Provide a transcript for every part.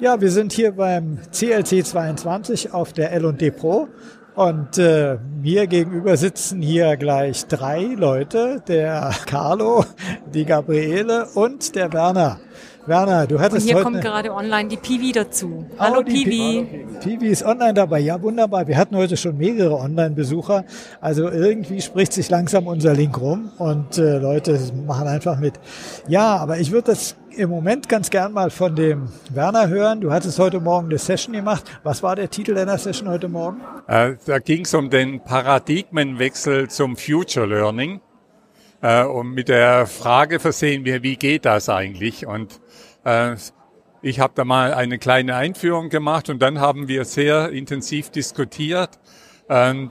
Ja, wir sind hier beim CLC 22 auf der L&D Pro und äh, mir gegenüber sitzen hier gleich drei Leute, der Carlo, die Gabriele und der Werner. Werner, du hattest Und hier heute kommt gerade online die Piwi dazu. Oh, Hallo die Piwi. Piwi ist online dabei. Ja, wunderbar. Wir hatten heute schon mehrere Online-Besucher. Also irgendwie spricht sich langsam unser Link rum und äh, Leute machen einfach mit. Ja, aber ich würde das im Moment ganz gern mal von dem Werner hören. Du hattest heute Morgen eine Session gemacht. Was war der Titel deiner Session heute Morgen? Äh, da ging es um den Paradigmenwechsel zum Future Learning äh, und mit der Frage versehen wir, wie geht das eigentlich? Und äh, ich habe da mal eine kleine Einführung gemacht und dann haben wir sehr intensiv diskutiert und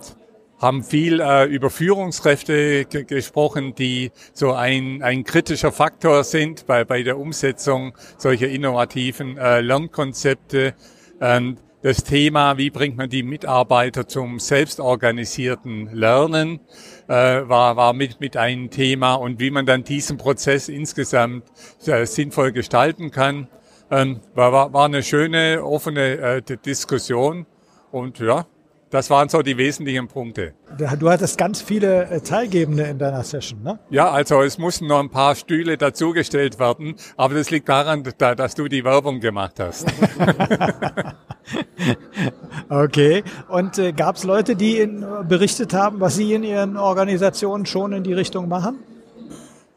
haben viel äh, über Führungskräfte ge gesprochen, die so ein, ein kritischer Faktor sind bei, bei der Umsetzung solcher innovativen äh, Lernkonzepte. Und das Thema, wie bringt man die Mitarbeiter zum selbstorganisierten Lernen, äh, war, war mit, mit ein Thema und wie man dann diesen Prozess insgesamt äh, sinnvoll gestalten kann. Ähm, war, war, war eine schöne, offene äh, Diskussion und ja, das waren so die wesentlichen Punkte. Du hattest ganz viele äh, Teilgebende in deiner Session, ne? Ja, also es mussten noch ein paar Stühle dazugestellt werden, aber das liegt daran, da, dass du die Werbung gemacht hast. Okay. Und äh, gab es Leute, die in, berichtet haben, was sie in ihren Organisationen schon in die Richtung machen?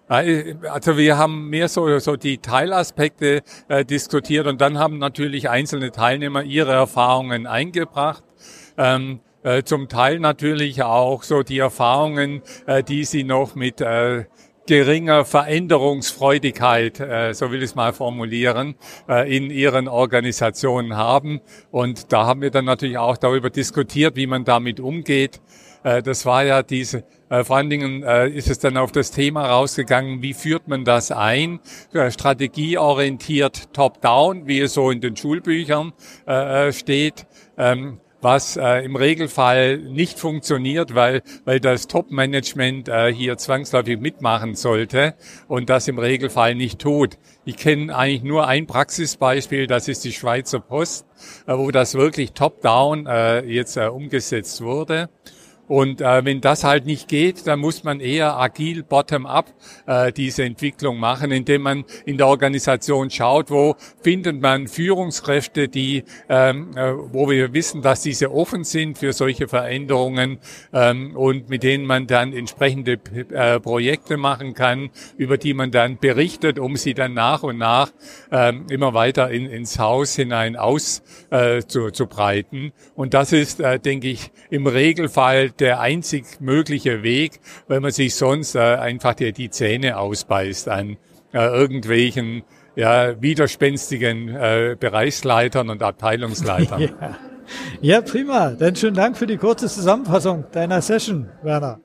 Also wir haben mehr so, so die Teilaspekte äh, diskutiert und dann haben natürlich einzelne Teilnehmer ihre Erfahrungen eingebracht. Ähm, äh, zum Teil natürlich auch so die Erfahrungen, äh, die sie noch mit äh, geringer Veränderungsfreudigkeit, äh, so will ich es mal formulieren, äh, in ihren Organisationen haben. Und da haben wir dann natürlich auch darüber diskutiert, wie man damit umgeht. Äh, das war ja diese, vor allen Dingen ist es dann auf das Thema rausgegangen, wie führt man das ein? Strategieorientiert top-down, wie es so in den Schulbüchern steht. Ähm, was äh, im Regelfall nicht funktioniert, weil, weil das Top-Management äh, hier zwangsläufig mitmachen sollte und das im Regelfall nicht tut. Ich kenne eigentlich nur ein Praxisbeispiel, das ist die Schweizer Post, äh, wo das wirklich top-down äh, jetzt äh, umgesetzt wurde. Und äh, wenn das halt nicht geht, dann muss man eher agil bottom-up äh, diese Entwicklung machen, indem man in der Organisation schaut, wo findet man Führungskräfte, die, ähm, äh, wo wir wissen, dass diese offen sind für solche Veränderungen ähm, und mit denen man dann entsprechende äh, Projekte machen kann, über die man dann berichtet, um sie dann nach und nach ähm, immer weiter in, ins Haus hinein auszubreiten. Äh, zu, zu breiten. und das ist, äh, denke ich, im Regelfall der einzig mögliche Weg, weil man sich sonst äh, einfach die, die Zähne ausbeißt an äh, irgendwelchen ja, widerspenstigen äh, Bereichsleitern und Abteilungsleitern. Ja. ja, prima. Dann schönen Dank für die kurze Zusammenfassung deiner Session, Werner.